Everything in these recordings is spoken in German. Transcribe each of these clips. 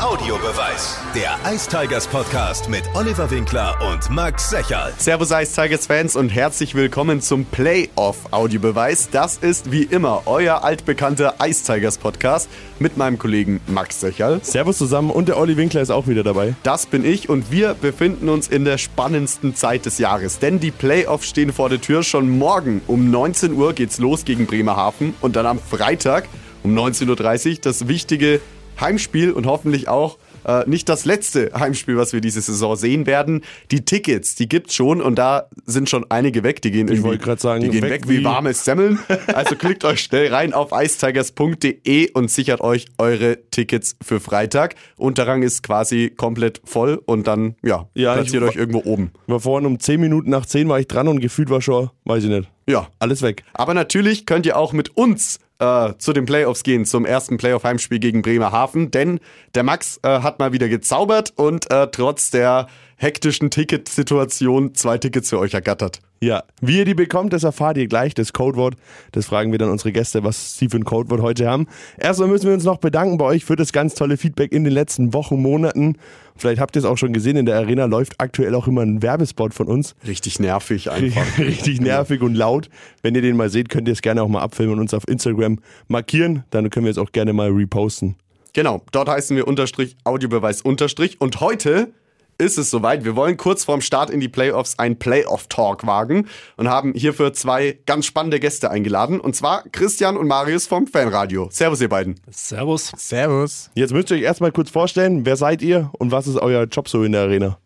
Audiobeweis. Der Ice Tigers Podcast mit Oliver Winkler und Max Secherl. Servus Ice Tigers Fans und herzlich willkommen zum Playoff Audiobeweis. Das ist wie immer euer altbekannter Ice Tigers Podcast mit meinem Kollegen Max Secherl. Servus zusammen und der Olli Winkler ist auch wieder dabei. Das bin ich und wir befinden uns in der spannendsten Zeit des Jahres, denn die Playoffs stehen vor der Tür. Schon morgen um 19 Uhr geht's los gegen Bremerhaven und dann am Freitag um 19.30 Uhr das wichtige Heimspiel und hoffentlich auch äh, nicht das letzte Heimspiel, was wir diese Saison sehen werden. Die Tickets, die gibt's schon und da sind schon einige weg. Die gehen, Ich wollte gerade sagen, die gehen weg, wie, wie- warmes Semmeln. Also klickt euch schnell rein auf icetigers.de und sichert euch eure Tickets für Freitag. Unterrang ist quasi komplett voll und dann ja, Ja, platziert euch irgendwo oben. War vorhin um 10 Minuten nach 10 war ich dran und gefühlt war schon, weiß ich nicht, Ja, alles weg. Aber natürlich könnt ihr auch mit uns äh, zu den Playoffs gehen, zum ersten Playoff-Heimspiel gegen Bremerhaven, denn der Max äh, hat mal wieder gezaubert und äh, trotz der hektischen Ticketsituation zwei Tickets für euch ergattert. Ja, wie ihr die bekommt, das erfahrt ihr gleich, das Codewort. Das fragen wir dann unsere Gäste, was sie für ein Codewort heute haben. Erstmal müssen wir uns noch bedanken bei euch für das ganz tolle Feedback in den letzten Wochen, Monaten. Vielleicht habt ihr es auch schon gesehen, in der Arena läuft aktuell auch immer ein Werbespot von uns. Richtig nervig einfach. Richtig nervig und laut. Wenn ihr den mal seht, könnt ihr es gerne auch mal abfilmen und uns auf Instagram markieren. Dann können wir es auch gerne mal reposten. Genau, dort heißen wir Unterstrich, Audiobeweis Unterstrich. Und heute ist es soweit. Wir wollen kurz vorm Start in die Playoffs einen Playoff-Talk wagen und haben hierfür zwei ganz spannende Gäste eingeladen. Und zwar Christian und Marius vom Fanradio. Servus, ihr beiden. Servus. Servus. Jetzt müsst ihr euch erstmal kurz vorstellen, wer seid ihr und was ist euer Job so in der Arena?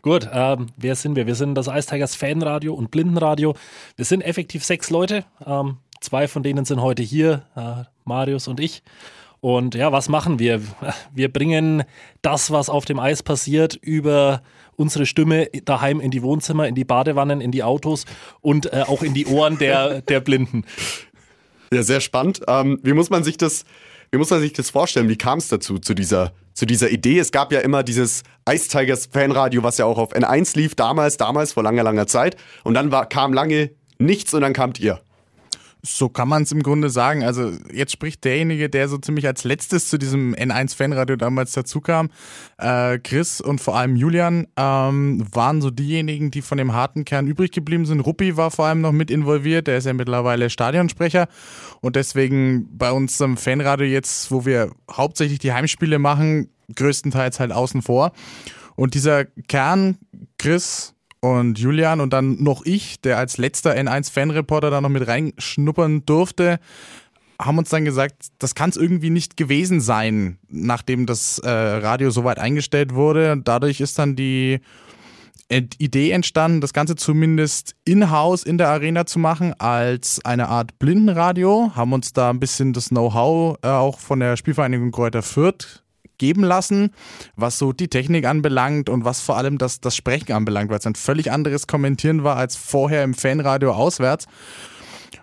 Gut, ähm, wer sind wir? Wir sind das Ice Tigers Fanradio und Blindenradio. Wir sind effektiv sechs Leute. Ähm, zwei von denen sind heute hier, äh, Marius und ich. Und ja, was machen wir? Wir bringen das, was auf dem Eis passiert, über unsere Stimme daheim in die Wohnzimmer, in die Badewannen, in die Autos und äh, auch in die Ohren der, der Blinden. Ja, sehr spannend. Ähm, wie muss man sich das, wie muss man sich das vorstellen? Wie kam es dazu, zu dieser, zu dieser Idee? Es gab ja immer dieses Ice Tigers Fanradio, was ja auch auf N1 lief, damals, damals, vor langer, langer Zeit. Und dann war, kam lange nichts und dann kamt ihr. So kann man es im Grunde sagen. Also jetzt spricht derjenige, der so ziemlich als letztes zu diesem N1-Fanradio damals dazukam. Äh, Chris und vor allem Julian ähm, waren so diejenigen, die von dem harten Kern übrig geblieben sind. Ruppi war vor allem noch mit involviert. Der ist ja mittlerweile Stadionsprecher. Und deswegen bei uns am Fanradio jetzt, wo wir hauptsächlich die Heimspiele machen, größtenteils halt außen vor. Und dieser Kern, Chris, und Julian und dann noch ich, der als letzter N1-Fanreporter da noch mit reinschnuppern durfte, haben uns dann gesagt, das kann es irgendwie nicht gewesen sein, nachdem das äh, Radio soweit eingestellt wurde. Und dadurch ist dann die Idee entstanden, das Ganze zumindest in-house in der Arena zu machen, als eine Art Blindenradio. Haben uns da ein bisschen das Know-how äh, auch von der Spielvereinigung Kräuter Fürth geben lassen, was so die Technik anbelangt und was vor allem das, das Sprechen anbelangt, weil es ein völlig anderes Kommentieren war als vorher im Fanradio auswärts.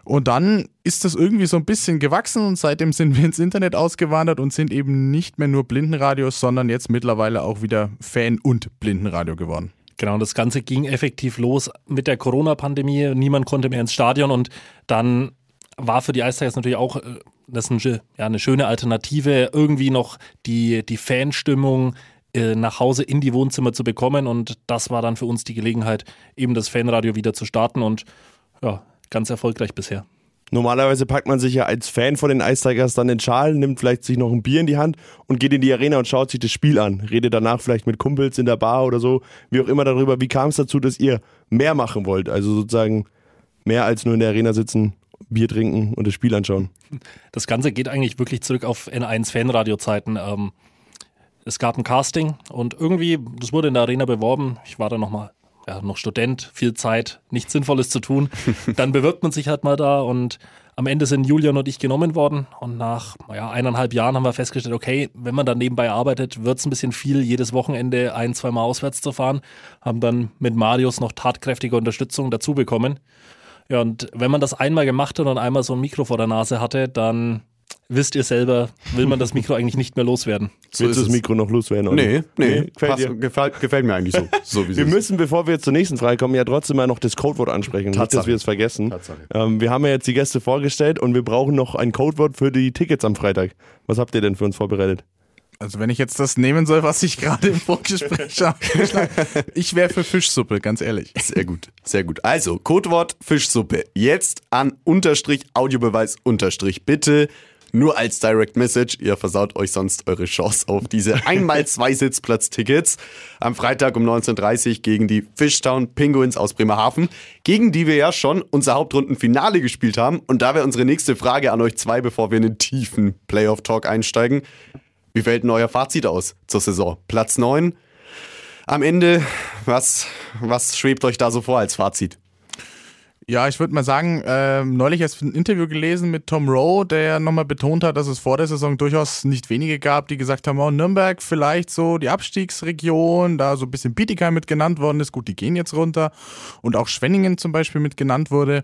Und dann ist das irgendwie so ein bisschen gewachsen und seitdem sind wir ins Internet ausgewandert und sind eben nicht mehr nur Blindenradios, sondern jetzt mittlerweile auch wieder Fan- und Blindenradio geworden. Genau, das Ganze ging effektiv los mit der Corona-Pandemie. Niemand konnte mehr ins Stadion und dann war für die Ice Tigers natürlich auch äh, das ein, schö- ja, eine schöne Alternative, irgendwie noch die, die Fanstimmung äh, nach Hause in die Wohnzimmer zu bekommen. Und das war dann für uns die Gelegenheit, eben das Fanradio wieder zu starten und ja, ganz erfolgreich bisher. Normalerweise packt man sich ja als Fan von den Ice Tigers dann den Schal, nimmt vielleicht sich noch ein Bier in die Hand und geht in die Arena und schaut sich das Spiel an. Redet danach vielleicht mit Kumpels in der Bar oder so, wie auch immer darüber. Wie kam es dazu, dass ihr mehr machen wollt? Also sozusagen mehr als nur in der Arena sitzen, Bier trinken und das Spiel anschauen. Das Ganze geht eigentlich wirklich zurück auf N1 Fanradio-Zeiten. Ähm, es gab ein Casting und irgendwie, das wurde in der Arena beworben. Ich war da nochmal, ja, noch Student, viel Zeit, nichts Sinnvolles zu tun. Dann bewirbt man sich halt mal da und am Ende sind Julian und ich genommen worden. Und nach ja, eineinhalb Jahren haben wir festgestellt, okay, wenn man dann nebenbei arbeitet, wird es ein bisschen viel, jedes Wochenende ein, zweimal auswärts zu fahren. Haben dann mit Marius noch tatkräftige Unterstützung dazu bekommen. Ja, und wenn man das einmal gemacht hat und einmal so ein Mikro vor der Nase hatte, dann wisst ihr selber, will man das Mikro eigentlich nicht mehr loswerden. So Willst du das. Mikro noch loswerden? oder? Nee, nee, gefällt passt, dir? gefällt, gefällt mir eigentlich so. so wie Wir müssen, bevor wir jetzt zur nächsten Frage kommen, ja trotzdem mal noch das Codewort ansprechen. Nicht, dass Tatsache. wir es vergessen. Tatsache. Ähm, wir haben ja jetzt die Gäste vorgestellt und wir brauchen noch ein Codewort für die Tickets am Freitag. Was habt ihr denn für uns vorbereitet? Also wenn ich jetzt das nehmen soll, was ich gerade im Vorgespräch habe, ich wäre für Fischsuppe, ganz ehrlich. Sehr gut, sehr gut. Also, Codewort Fischsuppe. Jetzt an Unterstrich Audiobeweis Unterstrich. Bitte nur als Direct Message. Ihr versaut euch sonst eure Chance auf diese einmal zwei Sitzplatztickets am Freitag um 19.30 Uhr gegen die Fishtown Penguins aus Bremerhaven, gegen die wir ja schon unser Hauptrundenfinale gespielt haben. Und da wäre unsere nächste Frage an euch zwei, bevor wir in den tiefen Playoff-Talk einsteigen. Wie fällt denn euer Fazit aus zur Saison? Platz 9. Am Ende, was, was schwebt euch da so vor als Fazit? Ja, ich würde mal sagen, äh, neulich erst ein Interview gelesen mit Tom Rowe, der nochmal betont hat, dass es vor der Saison durchaus nicht wenige gab, die gesagt haben, oh, Nürnberg vielleicht so die Abstiegsregion, da so ein bisschen Bietigheim mit genannt worden ist. Gut, die gehen jetzt runter. Und auch Schwenningen zum Beispiel mit genannt wurde.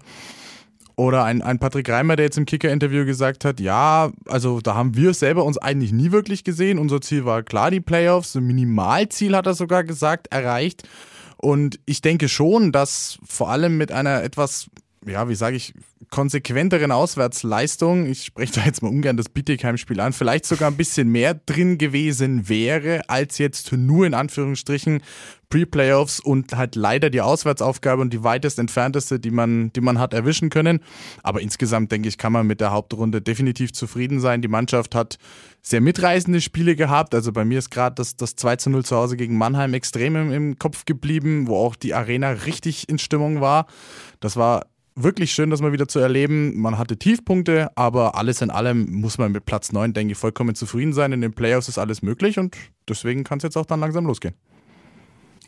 Oder ein, ein Patrick Reimer, der jetzt im Kicker-Interview gesagt hat, ja, also da haben wir selber uns eigentlich nie wirklich gesehen. Unser Ziel war klar die Playoffs. Ein Minimalziel hat er sogar gesagt, erreicht. Und ich denke schon, dass vor allem mit einer etwas, ja, wie sage ich, konsequenteren Auswärtsleistung, ich spreche da jetzt mal ungern das Bietigheim-Spiel an, vielleicht sogar ein bisschen mehr drin gewesen wäre, als jetzt nur in Anführungsstrichen Pre-Playoffs und halt leider die Auswärtsaufgabe und die weitest entfernteste, die man, die man hat erwischen können. Aber insgesamt denke ich, kann man mit der Hauptrunde definitiv zufrieden sein. Die Mannschaft hat sehr mitreißende Spiele gehabt. Also bei mir ist gerade das, das 2 zu 0 zu Hause gegen Mannheim extrem im, im Kopf geblieben, wo auch die Arena richtig in Stimmung war. Das war wirklich schön, das mal wieder zu erleben. Man hatte Tiefpunkte, aber alles in allem muss man mit Platz 9, denke ich, vollkommen zufrieden sein. In den Playoffs ist alles möglich und deswegen kann es jetzt auch dann langsam losgehen.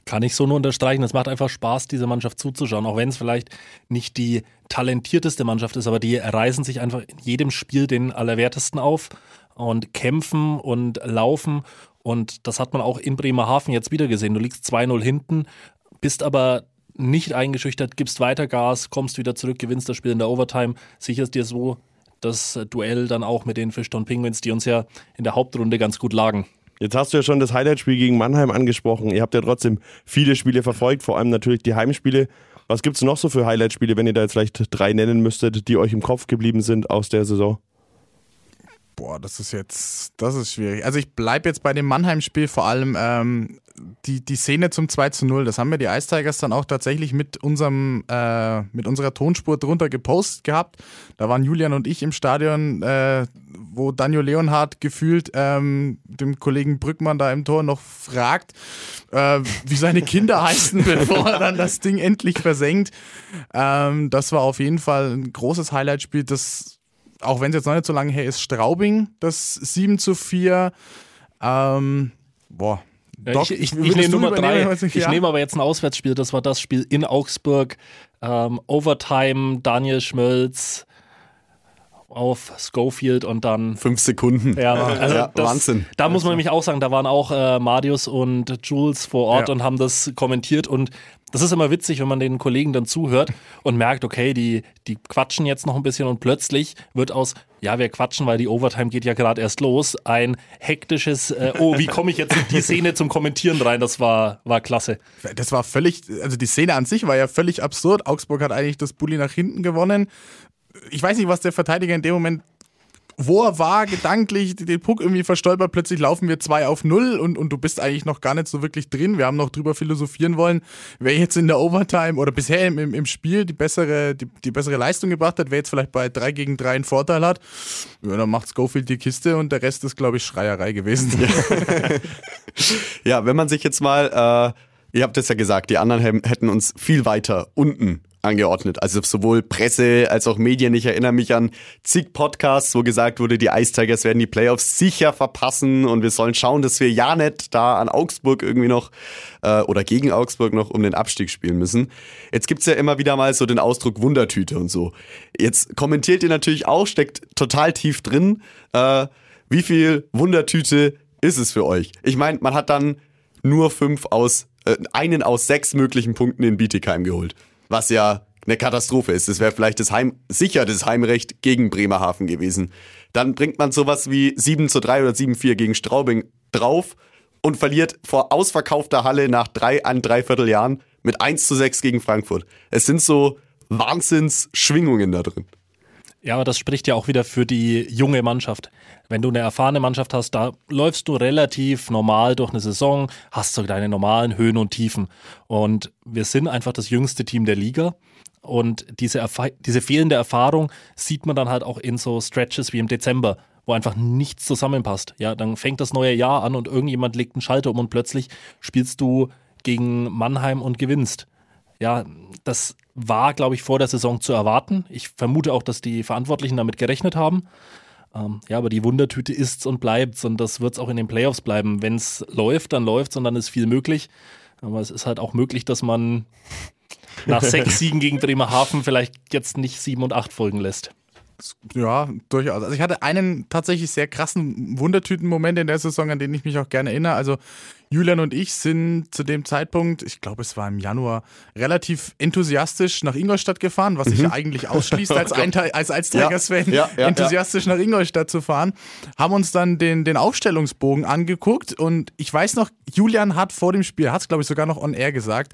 Kann ich so nur unterstreichen. Es macht einfach Spaß, diese Mannschaft zuzuschauen, auch wenn es vielleicht nicht die talentierteste Mannschaft ist, aber die reißen sich einfach in jedem Spiel den Allerwertesten auf und kämpfen und laufen. Und das hat man auch in Bremerhaven jetzt wieder gesehen. Du liegst 2-0 hinten, bist aber nicht eingeschüchtert, gibst weiter Gas, kommst wieder zurück, gewinnst das Spiel in der Overtime, sicherst dir so das Duell dann auch mit den Fishtown Penguins, die uns ja in der Hauptrunde ganz gut lagen. Jetzt hast du ja schon das Highlight-Spiel gegen Mannheim angesprochen. Ihr habt ja trotzdem viele Spiele verfolgt, vor allem natürlich die Heimspiele. Was gibt es noch so für Highlight-Spiele, wenn ihr da jetzt vielleicht drei nennen müsstet, die euch im Kopf geblieben sind aus der Saison? Boah, das ist jetzt, das ist schwierig. Also ich bleibe jetzt bei dem Mannheim-Spiel vor allem ähm, die, die Szene zum 2 zu 0. Das haben wir die Ice Tigers dann auch tatsächlich mit unserem, äh, mit unserer Tonspur drunter gepostet gehabt. Da waren Julian und ich im Stadion, äh, wo Daniel Leonhardt gefühlt ähm, dem Kollegen Brückmann da im Tor noch fragt, äh, wie seine Kinder heißen, bevor er dann das Ding endlich versenkt. Ähm, das war auf jeden Fall ein großes Highlight-Spiel, das auch wenn es jetzt noch nicht so lange her ist, Straubing, das 7 zu 4. Ähm, boah. Doc, ich, ich, ich nehme Nummer 3. Ich ja? nehme aber jetzt ein Auswärtsspiel. Das war das Spiel in Augsburg. Ähm, Overtime, Daniel Schmölz auf Schofield und dann. Fünf Sekunden. Ja, also ja das, Wahnsinn. Da muss man nämlich auch sagen, da waren auch äh, Marius und Jules vor Ort ja. und haben das kommentiert und das ist immer witzig, wenn man den Kollegen dann zuhört und merkt, okay, die, die quatschen jetzt noch ein bisschen und plötzlich wird aus, ja, wir quatschen, weil die Overtime geht ja gerade erst los, ein hektisches, äh, oh, wie komme ich jetzt in die Szene zum Kommentieren rein? Das war, war klasse. Das war völlig, also die Szene an sich war ja völlig absurd. Augsburg hat eigentlich das Bulli nach hinten gewonnen. Ich weiß nicht, was der Verteidiger in dem Moment wo er war, gedanklich, den Puck irgendwie verstolpert, plötzlich laufen wir 2 auf 0 und, und du bist eigentlich noch gar nicht so wirklich drin. Wir haben noch drüber philosophieren wollen, wer jetzt in der Overtime oder bisher im, im, Spiel die bessere, die, die bessere Leistung gebracht hat, wer jetzt vielleicht bei 3 gegen 3 einen Vorteil hat. Ja, dann macht Schofield die Kiste und der Rest ist, glaube ich, Schreierei gewesen. ja, wenn man sich jetzt mal, äh, ihr habt es ja gesagt, die anderen hätten uns viel weiter unten angeordnet. Also sowohl Presse als auch Medien. Ich erinnere mich an zig Podcasts, wo gesagt wurde, die Ice Tigers werden die Playoffs sicher verpassen und wir sollen schauen, dass wir ja nicht da an Augsburg irgendwie noch äh, oder gegen Augsburg noch um den Abstieg spielen müssen. Jetzt gibt's ja immer wieder mal so den Ausdruck Wundertüte und so. Jetzt kommentiert ihr natürlich auch, steckt total tief drin. Äh, wie viel Wundertüte ist es für euch? Ich meine, man hat dann nur fünf aus, äh, einen aus sechs möglichen Punkten in Bietigheim geholt was ja eine Katastrophe ist. Das wäre vielleicht das Heim, sicher das Heimrecht gegen Bremerhaven gewesen. Dann bringt man sowas wie 7 zu 3 oder 7-4 gegen Straubing drauf und verliert vor ausverkaufter Halle nach drei an dreiviertel Jahren mit 1 zu 6 gegen Frankfurt. Es sind so Wahnsinnsschwingungen da drin. Ja, aber das spricht ja auch wieder für die junge Mannschaft. Wenn du eine erfahrene Mannschaft hast, da läufst du relativ normal durch eine Saison, hast so deine normalen Höhen und Tiefen. Und wir sind einfach das jüngste Team der Liga. Und diese, diese fehlende Erfahrung sieht man dann halt auch in so Stretches wie im Dezember, wo einfach nichts zusammenpasst. Ja, dann fängt das neue Jahr an und irgendjemand legt einen Schalter um und plötzlich spielst du gegen Mannheim und gewinnst. Ja, das war, glaube ich, vor der Saison zu erwarten. Ich vermute auch, dass die Verantwortlichen damit gerechnet haben. Ähm, ja, aber die Wundertüte ist's und bleibt's und das wird's auch in den Playoffs bleiben. Wenn es läuft, dann läuft's und dann ist viel möglich. Aber es ist halt auch möglich, dass man nach sechs Siegen gegen Bremerhaven vielleicht jetzt nicht sieben und acht folgen lässt. Ja, durchaus. Also ich hatte einen tatsächlich sehr krassen Wundertüten-Moment in der Saison, an den ich mich auch gerne erinnere. Also Julian und ich sind zu dem Zeitpunkt, ich glaube es war im Januar, relativ enthusiastisch nach Ingolstadt gefahren, was sich mhm. eigentlich ausschließt, als, oh als, als Tigers-Fan ja, ja, ja, enthusiastisch nach Ingolstadt zu fahren. Haben uns dann den, den Aufstellungsbogen angeguckt und ich weiß noch, Julian hat vor dem Spiel, hat es glaube ich sogar noch on air gesagt,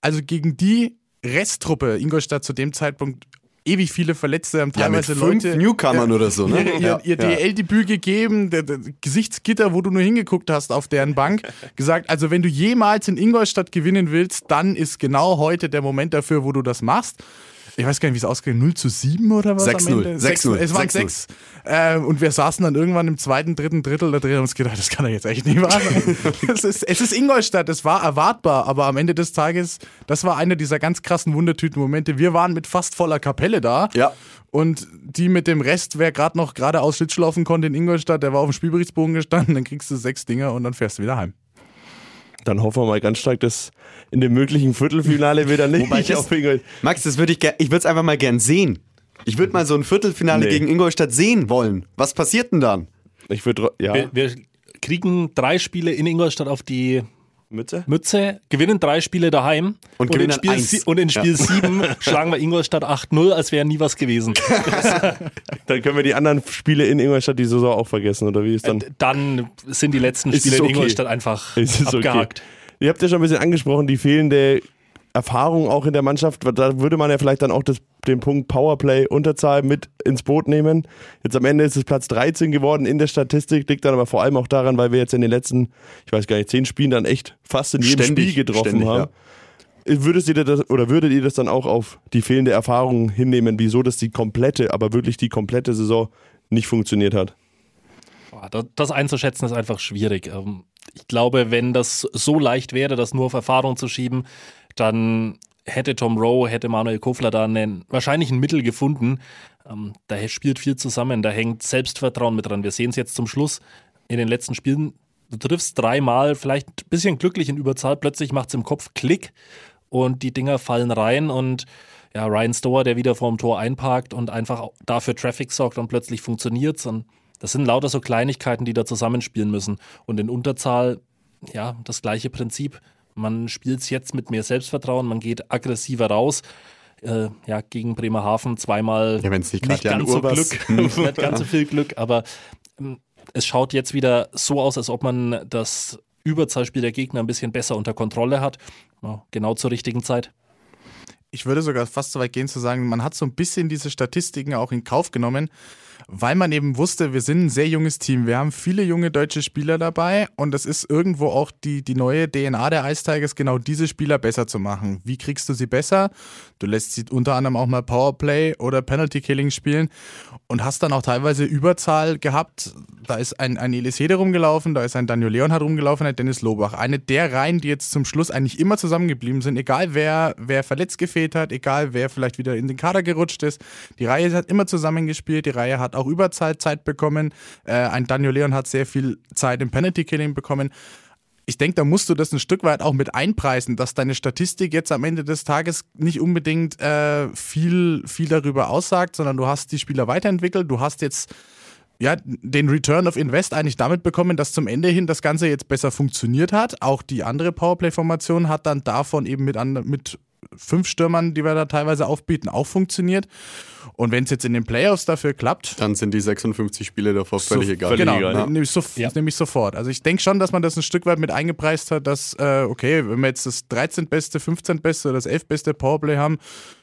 also gegen die Resttruppe Ingolstadt zu dem Zeitpunkt ewig viele Verletzte, haben teilweise ja, mit Leute. Newcomern oder so, ne? Ihr, ihr, ihr DL-Debüt gegeben, der, der, Gesichtsgitter, wo du nur hingeguckt hast auf deren Bank, gesagt, also wenn du jemals in Ingolstadt gewinnen willst, dann ist genau heute der Moment dafür, wo du das machst ich weiß gar nicht, wie es ausgeht, 0 zu 7 oder was 6 0. 6 0. Es waren 6. Äh, und wir saßen dann irgendwann im zweiten, dritten Drittel da drin und uns gedacht, das kann er jetzt echt nicht wahr sein. es, ist, es ist Ingolstadt, es war erwartbar, aber am Ende des Tages, das war einer dieser ganz krassen Wundertüten-Momente. Wir waren mit fast voller Kapelle da. Ja. Und die mit dem Rest, wer gerade noch geradeaus Schlitsch laufen konnte in Ingolstadt, der war auf dem Spielberichtsbogen gestanden, dann kriegst du sechs Dinger und dann fährst du wieder heim. Dann hoffen wir mal ganz stark, dass in dem möglichen Viertelfinale wieder nicht Wobei ich auf Ingolstadt. Max, das würde ich ich würde es einfach mal gern sehen. Ich würde mal so ein Viertelfinale nee. gegen Ingolstadt sehen wollen. Was passiert denn dann? Ich würde ja. Wir, wir, kriegen drei Spiele in Ingolstadt auf die Mütze? Mütze, gewinnen drei Spiele daheim und, und, in, Spiel und in Spiel 7 ja. schlagen wir Ingolstadt 8-0, als wäre nie was gewesen. dann können wir die anderen Spiele in Ingolstadt die Saison auch vergessen, oder wie ist dann? Äh, dann sind die letzten Spiele okay. in Ingolstadt einfach abgehakt. Okay. Ihr habt ja schon ein bisschen angesprochen, die fehlende Erfahrung auch in der Mannschaft. Da würde man ja vielleicht dann auch das, den Punkt Powerplay Unterzahl mit ins Boot nehmen. Jetzt am Ende ist es Platz 13 geworden in der Statistik, liegt dann aber vor allem auch daran, weil wir jetzt in den letzten, ich weiß gar nicht, zehn Spielen dann echt fast in jedem ständig, Spiel getroffen ständig, haben. Ja. Würdet ihr das oder würdet ihr das dann auch auf die fehlende Erfahrung hinnehmen, wieso das die komplette, aber wirklich die komplette Saison nicht funktioniert hat? Das einzuschätzen ist einfach schwierig. Ähm, ich glaube, wenn das so leicht wäre, das nur auf Erfahrung zu schieben, dann hätte Tom Rowe, hätte Manuel Kofler da einen, wahrscheinlich ein Mittel gefunden. Ähm, da spielt viel zusammen, da hängt Selbstvertrauen mit dran. Wir sehen es jetzt zum Schluss in den letzten Spielen. Du triffst dreimal, vielleicht ein bisschen glücklich in Überzahl, plötzlich macht es im Kopf Klick und die Dinger fallen rein und ja, Ryan Stower, der wieder vorm Tor einparkt und einfach dafür Traffic sorgt und plötzlich funktioniert es. Das sind lauter so Kleinigkeiten, die da zusammenspielen müssen. Und in Unterzahl, ja, das gleiche Prinzip. Man spielt es jetzt mit mehr Selbstvertrauen, man geht aggressiver raus. Äh, ja, gegen Bremerhaven zweimal ja, nicht, nicht ganz so Glück, nicht ganz so viel Glück, aber ähm, es schaut jetzt wieder so aus, als ob man das Überzahlspiel der Gegner ein bisschen besser unter Kontrolle hat. Ja, genau zur richtigen Zeit. Ich würde sogar fast so weit gehen zu sagen, man hat so ein bisschen diese Statistiken auch in Kauf genommen, weil man eben wusste, wir sind ein sehr junges Team. Wir haben viele junge deutsche Spieler dabei und das ist irgendwo auch die, die neue DNA der Ice Tigers, genau diese Spieler besser zu machen. Wie kriegst du sie besser? Du lässt sie unter anderem auch mal Powerplay oder Penalty Killing spielen und hast dann auch teilweise Überzahl gehabt. Da ist ein, ein Elisede rumgelaufen, da ist ein Daniel Leonhardt rumgelaufen, ein Dennis Lobach. Eine der Reihen, die jetzt zum Schluss eigentlich immer zusammengeblieben sind, egal wer, wer verletzt gefehlt hat, egal wer vielleicht wieder in den Kader gerutscht ist. Die Reihe hat immer zusammengespielt, die Reihe hat auch Überzahlzeit bekommen. Äh, ein Daniel Leon hat sehr viel Zeit im Penalty Killing bekommen ich denke, da musst du das ein Stück weit auch mit einpreisen, dass deine Statistik jetzt am Ende des Tages nicht unbedingt äh, viel, viel darüber aussagt, sondern du hast die Spieler weiterentwickelt, du hast jetzt ja, den Return of Invest eigentlich damit bekommen, dass zum Ende hin das Ganze jetzt besser funktioniert hat. Auch die andere Powerplay-Formation hat dann davon eben mit, an, mit fünf Stürmern, die wir da teilweise aufbieten, auch funktioniert. Und wenn es jetzt in den Playoffs dafür klappt, Dann sind die 56 Spiele davor völlig so, egal. Genau, ja. nehme ich, sof Ja. nehm ich sofort. Also ich denke schon, dass man das ein Stück weit mit eingepreist hat, dass, äh, okay, wenn wir jetzt das 13. beste, 15. beste oder das 11. beste Powerplay haben,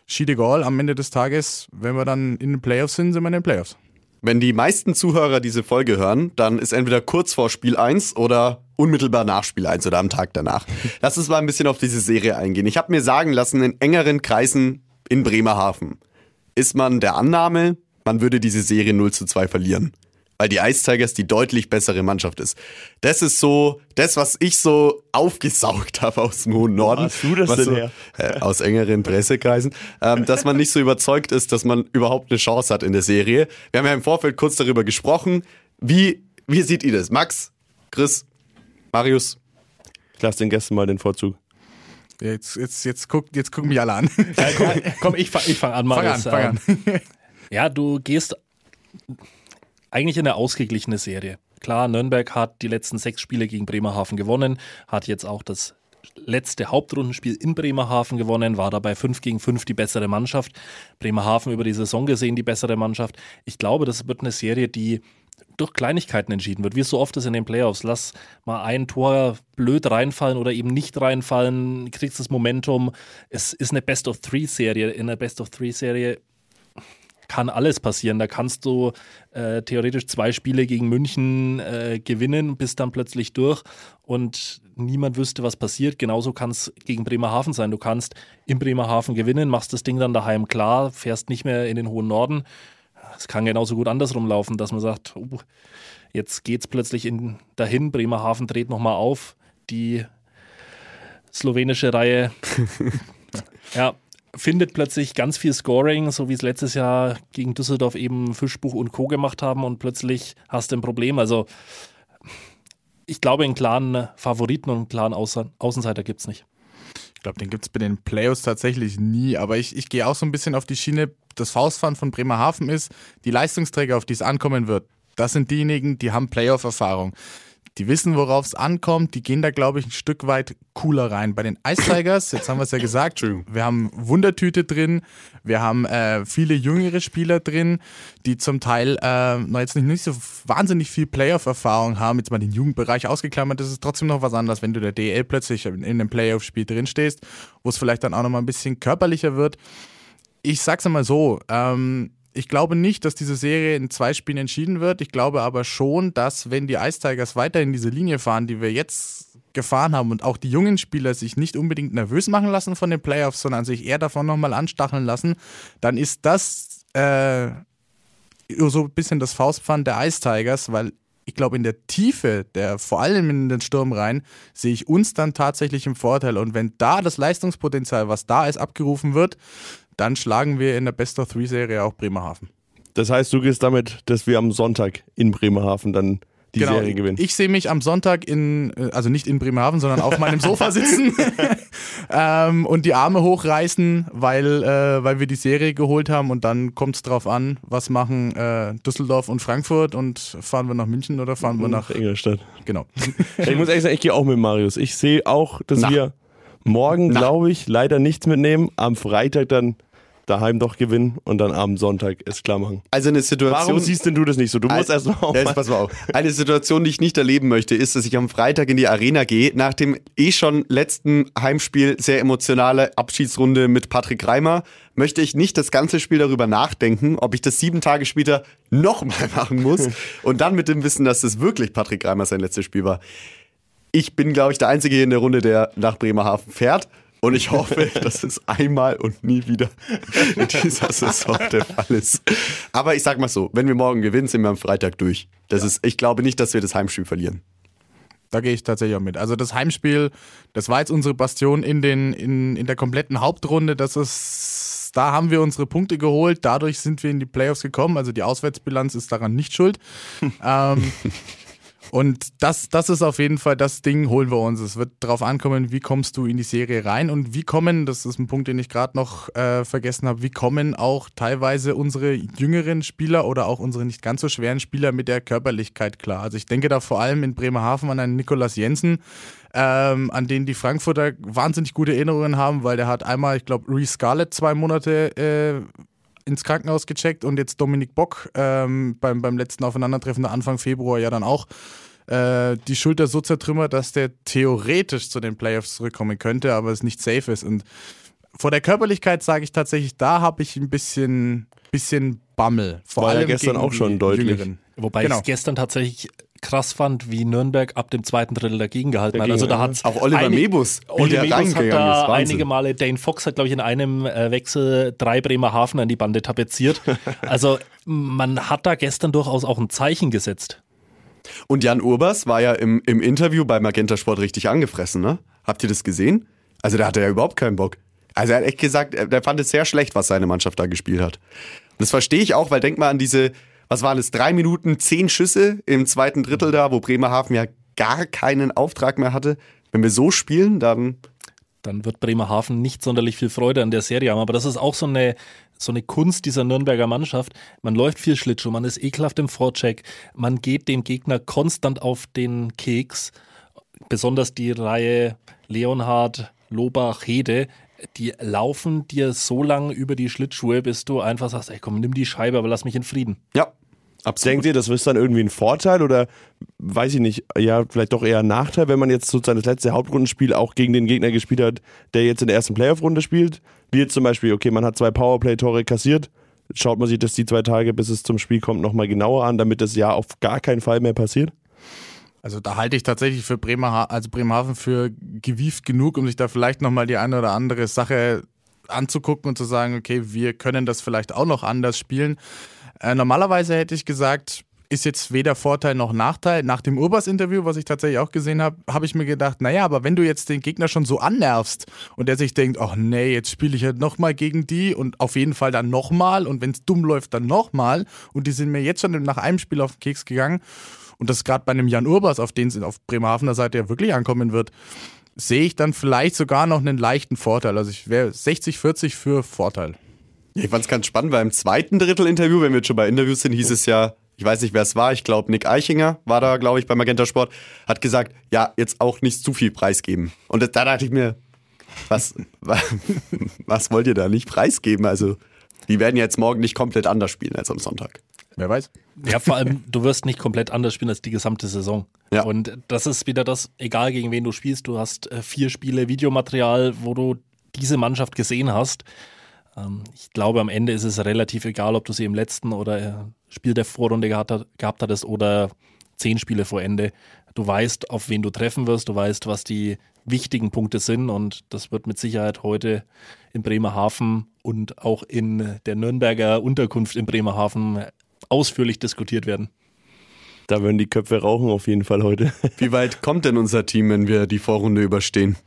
schied egal, am Ende des Tages, wenn wir dann in den Playoffs sind, sind wir in den Playoffs. Wenn die meisten Zuhörer diese Folge hören, dann ist entweder kurz vor Spiel 1 oder unmittelbar nach Spiel 1 oder am Tag danach. Lass uns mal ein bisschen auf diese Serie eingehen. Ich habe mir sagen lassen, in engeren Kreisen in Bremerhaven ist man der Annahme, man würde diese Serie 0 zu 2 verlieren. Weil die Ice Tigers die deutlich bessere Mannschaft ist. Das ist so, das, was ich so aufgesaugt habe aus dem hohen Norden. hast du das was denn so, her? äh, aus engeren Pressekreisen, ähm, dass man nicht so überzeugt ist, dass man überhaupt eine Chance hat in der Serie. Wir haben ja im Vorfeld kurz darüber gesprochen. Wie, wie seht ihr das? Max, Chris, Marius? Ich lasse den Gästen mal den Vorzug. Jetzt, jetzt, jetzt, guck, jetzt gucken mich alle an. Ja, komm, komm, ich fange ich fang an, fang an, Marius. fang an. Ähm, Ja, du gehst eigentlich in eine ausgeglichene Serie. Klar, Nürnberg hat die letzten sechs Spiele gegen Bremerhaven gewonnen, hat jetzt auch das letzte Hauptrundenspiel in Bremerhaven gewonnen, war dabei 5 gegen 5 die bessere Mannschaft. Bremerhaven über die Saison gesehen die bessere Mannschaft. Ich glaube, das wird eine Serie, die durch Kleinigkeiten entschieden wird, wie es so oft ist in den Playoffs. Lass mal ein Tor blöd reinfallen oder eben nicht reinfallen, kriegst das Momentum. Es ist eine Best-of-Three-Serie. In einer Best-of-Three-Serie kann alles passieren. Da kannst du äh, theoretisch zwei Spiele gegen München äh, gewinnen, bist dann plötzlich durch und niemand wüsste, was passiert. Genauso kann es gegen Bremerhaven sein. Du kannst in Bremerhaven gewinnen, machst das Ding dann daheim klar, fährst nicht mehr in den hohen Norden. Es kann genauso gut andersrum laufen, dass man sagt, oh, jetzt geht's plötzlich in, dahin, Bremerhaven dreht nochmal auf, die slowenische Reihe ja, findet plötzlich ganz viel Scoring, so wie es letztes Jahr gegen Düsseldorf eben Fischbuch und Co. gemacht haben und plötzlich hast du ein Problem. Also ich glaube, einen klaren Favoriten und einen klaren Außen Außenseiter gibt es nicht. Ich glaube, den gibt es bei den Playoffs tatsächlich nie. Aber ich, ich gehe auch so ein bisschen auf die Schiene. Das Faustfahren von Bremerhaven ist, die Leistungsträger, auf die es ankommen wird, das sind diejenigen, die haben Playoff-Erfahrung. Die wissen, worauf es ankommt. Die gehen da, glaube ich, ein Stück weit cooler rein. Bei den Ice Tigers, jetzt haben wir es ja gesagt, wir haben Wundertüte drin, wir haben äh, viele jüngere Spieler drin, die zum Teil äh, noch jetzt nicht, nicht so wahnsinnig viel Playoff-Erfahrung haben. Jetzt mal den Jugendbereich ausgeklammert, das ist trotzdem noch was anderes, wenn du der DL plötzlich in einem Playoff-Spiel drin stehst, wo es vielleicht dann auch noch mal ein bisschen körperlicher wird. Ich sag's einmal so, ähm, ich glaube nicht, dass diese Serie in zwei Spielen entschieden wird. Ich glaube aber schon, dass wenn die Ice Tigers weiterhin diese Linie fahren, die wir jetzt gefahren haben und auch die jungen Spieler sich nicht unbedingt nervös machen lassen von den Playoffs, sondern sich eher davon nochmal anstacheln lassen, dann ist das äh, so ein bisschen das Faustpfand der Ice Tigers, weil ich glaube, in der Tiefe, der vor allem in den Sturm rein, sehe ich uns dann tatsächlich im Vorteil. Und wenn da das Leistungspotenzial, was da ist, abgerufen wird, dann schlagen wir in der Best of Three Serie auch Bremerhaven. Das heißt, du gehst damit, dass wir am Sonntag in Bremerhaven dann die genau. Serie gewinnen. Ich sehe mich am Sonntag in, äh, also nicht in Bremerhaven, sondern auf meinem Sofa sitzen ähm, und die Arme hochreißen, weil, äh, weil wir die Serie geholt haben und dann kommt es drauf an, was machen äh, Düsseldorf und Frankfurt und fahren wir nach München oder fahren wir nach, Ingolstadt. genau. Ich muss ehrlich sagen, ich gehe auch mit Marius. Ich sehe auch, dass Na. wir morgen, glaube ich, leider nichts mitnehmen. Am Freitag dann daheim doch gewinnen und dann am Sonntag es klar machen. Also eine Situation. Warum siehst denn du das nicht so? Du musst Also- erst mal Ja, jetzt pass mal auf. Eine Situation, die ich nicht erleben möchte, ist, dass ich am Freitag in die Arena gehe, nach dem eh schon letzten Heimspiel, sehr emotionale Abschiedsrunde mit Patrick Reimer, möchte ich nicht das ganze Spiel darüber nachdenken, ob ich das sieben Tage später nochmal machen muss und dann mit dem Wissen, dass es wirklich Patrick Reimer sein letztes Spiel war. Ich bin, glaube ich, der Einzige hier in der Runde, der nach Bremerhaven fährt. Und ich hoffe, dass es einmal und nie wieder in dieser Saison der Fall ist. Aber ich sag mal so, wenn wir morgen gewinnen, sind wir am Freitag durch. Das ist, ich glaube nicht, dass wir das Heimspiel verlieren. Da gehe ich tatsächlich auch mit. Also das Heimspiel, das war jetzt unsere Bastion in, den, in, in der kompletten Hauptrunde. Das ist, da haben wir unsere Punkte geholt. Dadurch sind wir in die Playoffs gekommen. Also die Auswärtsbilanz ist daran nicht schuld. ähm, Und das, das ist auf jeden Fall das Ding, holen wir uns. Es wird darauf ankommen, wie kommst du in die Serie rein und wie kommen, das ist ein Punkt, den ich gerade noch äh, vergessen habe, wie kommen auch teilweise unsere jüngeren Spieler oder auch unsere nicht ganz so schweren Spieler mit der Körperlichkeit klar. Also ich denke da vor allem in Bremerhaven an einen Nikolas Jensen, ähm, an den die Frankfurter wahnsinnig gute Erinnerungen haben, weil der hat einmal, ich glaube, Reese Scarlett zwei Monate äh, ins Krankenhaus gecheckt und jetzt Dominik Bock ähm, beim, beim letzten Aufeinandertreffen Anfang Februar ja dann auch äh, die Schulter so zertrümmert, dass der theoretisch zu den Playoffs zurückkommen könnte, aber es nicht safe ist. Und vor der Körperlichkeit sage ich tatsächlich, da habe ich ein bisschen, bisschen Bammel. Vor War allem ja gestern auch schon deutlich. Jüngeren. Wobei genau. ich gestern tatsächlich krass fand, wie Nürnberg ab dem zweiten Drittel dagegen gehalten dagegen, hat. Also da hat auch Oliver Mebus, Oliver Mebus hat da einige Male, Dane Fox hat glaube ich in einem äh, Wechsel drei Bremerhaven an die Bande tapeziert. Also man hat da gestern durchaus auch ein Zeichen gesetzt. Und Jan Urbers war ja im, im Interview bei Magenta Sport richtig angefressen, ne? Habt ihr das gesehen? Also da hatte er ja überhaupt keinen Bock. Also er hat echt gesagt, er fand es sehr schlecht, was seine Mannschaft da gespielt hat. Und das verstehe ich auch, weil denk mal an diese was waren es, drei Minuten, zehn Schüsse im zweiten Drittel da, wo Bremerhaven ja gar keinen Auftrag mehr hatte. Wenn wir so spielen, dann dann wird Bremerhaven nicht sonderlich viel Freude an der Serie haben. Aber das ist auch so eine, so eine Kunst dieser Nürnberger Mannschaft. Man läuft viel Schlittschuh, man ist ekelhaft im Vorcheck, man geht dem Gegner konstant auf den Keks. Besonders die Reihe Leonhard, Lobach, Hede, die laufen dir so lange über die Schlittschuhe, bis du einfach sagst, ey komm, nimm die Scheibe, aber lass mich in Frieden. Ja, Absolut. Denkt ihr, das ist dann irgendwie ein Vorteil oder weiß ich nicht, ja, vielleicht doch eher ein Nachteil, wenn man jetzt sozusagen das letzte Hauptrundenspiel auch gegen den Gegner gespielt hat, der jetzt in der ersten Playoff-Runde spielt? Wie jetzt zum Beispiel, okay, man hat zwei Powerplay-Tore kassiert, schaut man sich das die zwei Tage, bis es zum Spiel kommt, nochmal genauer an, damit das ja auf gar keinen Fall mehr passiert? Also da halte ich tatsächlich für Bremerhaven, also Bremerhaven für gewieft genug, um sich da vielleicht nochmal die eine oder andere Sache anzugucken und zu sagen, okay, wir können das vielleicht auch noch anders spielen. Äh, normalerweise hätte ich gesagt, ist jetzt weder Vorteil noch Nachteil. Nach dem Urbas-Interview, was ich tatsächlich auch gesehen habe, habe ich mir gedacht, naja, aber wenn du jetzt den Gegner schon so annervst und der sich denkt, ach nee, jetzt spiele ich halt nochmal gegen die und auf jeden Fall dann nochmal und wenn es dumm läuft, dann nochmal und die sind mir jetzt schon nach einem Spiel auf den Keks gegangen und das gerade bei einem Jan Urbas, auf den es auf Bremerhavener Seite ja wirklich ankommen wird, sehe ich dann vielleicht sogar noch einen leichten Vorteil. Also ich wäre 60-40 für Vorteil. Ich fand es ganz spannend, weil im zweiten Drittel-Interview, wenn wir jetzt schon bei Interviews sind, hieß es ja, ich weiß nicht, wer es war, ich glaube Nick Eichinger war da, glaube ich, bei Magenta Sport, hat gesagt, ja, jetzt auch nicht zu viel preisgeben. Und da dachte ich mir, was, was wollt ihr da nicht preisgeben? Also, die werden jetzt morgen nicht komplett anders spielen als am Sonntag. Wer weiß. Ja, vor allem, du wirst nicht komplett anders spielen als die gesamte Saison. Ja. Und das ist wieder das, egal gegen wen du spielst, du hast äh, vier Spiele Videomaterial, wo du diese Mannschaft gesehen hast. Ähm, ich glaube, am Ende ist es relativ egal, ob du sie im letzten oder äh, Spiel der Vorrunde gehabt, gehabt hattest oder zehn Spiele vor Ende. Du weißt, auf wen du treffen wirst, du weißt, was die wichtigen Punkte sind und das wird mit Sicherheit heute in Bremerhaven und auch in der Nürnberger Unterkunft in Bremerhaven ausführlich diskutiert werden. Da würden die Köpfe rauchen auf jeden Fall heute. Wie weit kommt denn unser Team, wenn wir die Vorrunde überstehen?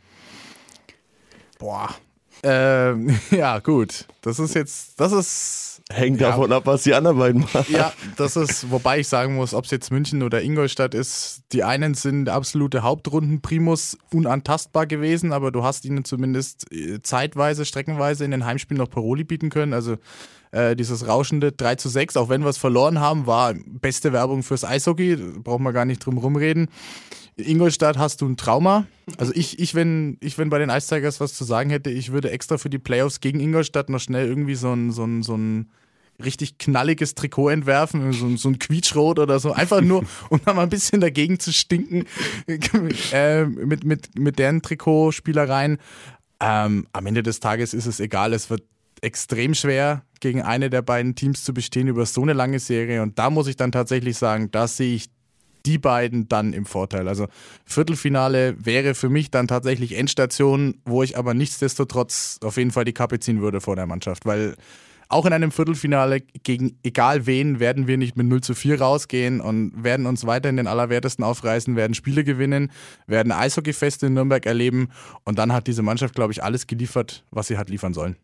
Boah, ähm, ja, gut. Das ist jetzt, das ist. Hängt ja, davon ab, was die anderen beiden machen. Ja, das ist, wobei ich sagen muss, ob es jetzt München oder Ingolstadt ist, die einen sind absolute Hauptrunden-Primus unantastbar gewesen, aber du hast ihnen zumindest äh, zeitweise, streckenweise in den Heimspielen noch Paroli bieten können. Also äh, dieses rauschende 3 zu 6, auch wenn wir es verloren haben, war beste Werbung fürs Eishockey, brauchen wir gar nicht drum rumreden. In Ingolstadt hast du ein Trauma. Also ich, ich, wenn, ich, wenn bei den Ice Tigers was zu sagen hätte, ich würde extra für die Playoffs gegen Ingolstadt noch schnell irgendwie so ein, so ein, so ein richtig knalliges Trikot entwerfen, so, so ein Quietschrot oder so, einfach nur, um da mal ein bisschen dagegen zu stinken äh, mit, mit, mit deren Trikotspielereien. Ähm, am Ende des Tages ist es egal, es wird extrem schwer, gegen eine der beiden Teams zu bestehen über so eine lange Serie. Und da muss ich dann tatsächlich sagen, da sehe ich die beiden dann im Vorteil. Also Viertelfinale wäre für mich dann tatsächlich Endstation, wo ich aber nichtsdestotrotz auf jeden Fall die Kappe ziehen würde vor der Mannschaft, weil auch in einem Viertelfinale gegen egal wen werden wir nicht mit 0 zu 4 rausgehen und werden uns weiterhin den Allerwertesten aufreißen, werden Spiele gewinnen, werden Eishockeyfeste in Nürnberg erleben und dann hat diese Mannschaft, glaube ich, alles geliefert, was sie hat liefern sollen.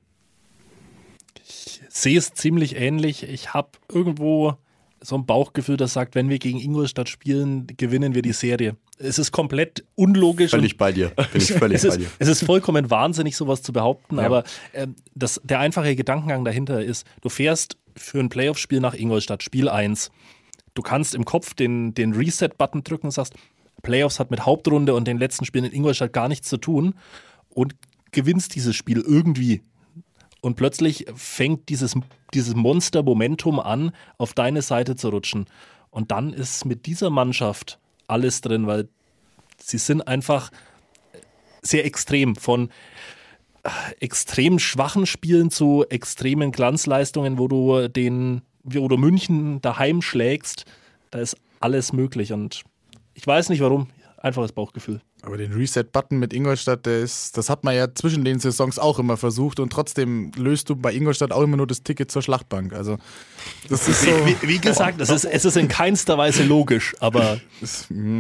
Ich sehe es ziemlich ähnlich. Ich habe irgendwo so ein Bauchgefühl, das sagt, wenn wir gegen Ingolstadt spielen, gewinnen wir die Serie. Es ist komplett unlogisch. Völlig bei dir. Bin ich völlig es, ist, bei dir. es ist vollkommen wahnsinnig, sowas zu behaupten, ja. aber ähm, das, der einfache Gedankengang dahinter ist, du fährst für ein Playoff-Spiel nach Ingolstadt, Spiel 1. Du kannst im Kopf den, den Reset-Button drücken und sagst, Playoffs hat mit Hauptrunde und den letzten Spielen in Ingolstadt gar nichts zu tun und gewinnst dieses Spiel irgendwie. Und plötzlich fängt dieses, dieses Monster-Momentum an, auf deine Seite zu rutschen. Und dann ist mit dieser Mannschaft alles drin, weil sie sind einfach sehr extrem von äh, extrem schwachen Spielen zu extremen Glanzleistungen, wo du den, wo du München daheim schlägst. Da ist alles möglich und ich weiß nicht warum. Einfaches Bauchgefühl. Aber den Reset-Button mit Ingolstadt, der ist, das hat man ja zwischen den Saisons auch immer versucht und trotzdem löst du bei Ingolstadt auch immer nur das Ticket zur Schlachtbank. Also das ist so. Wie, wie gesagt, es ist, es ist in keinster Weise logisch, aber.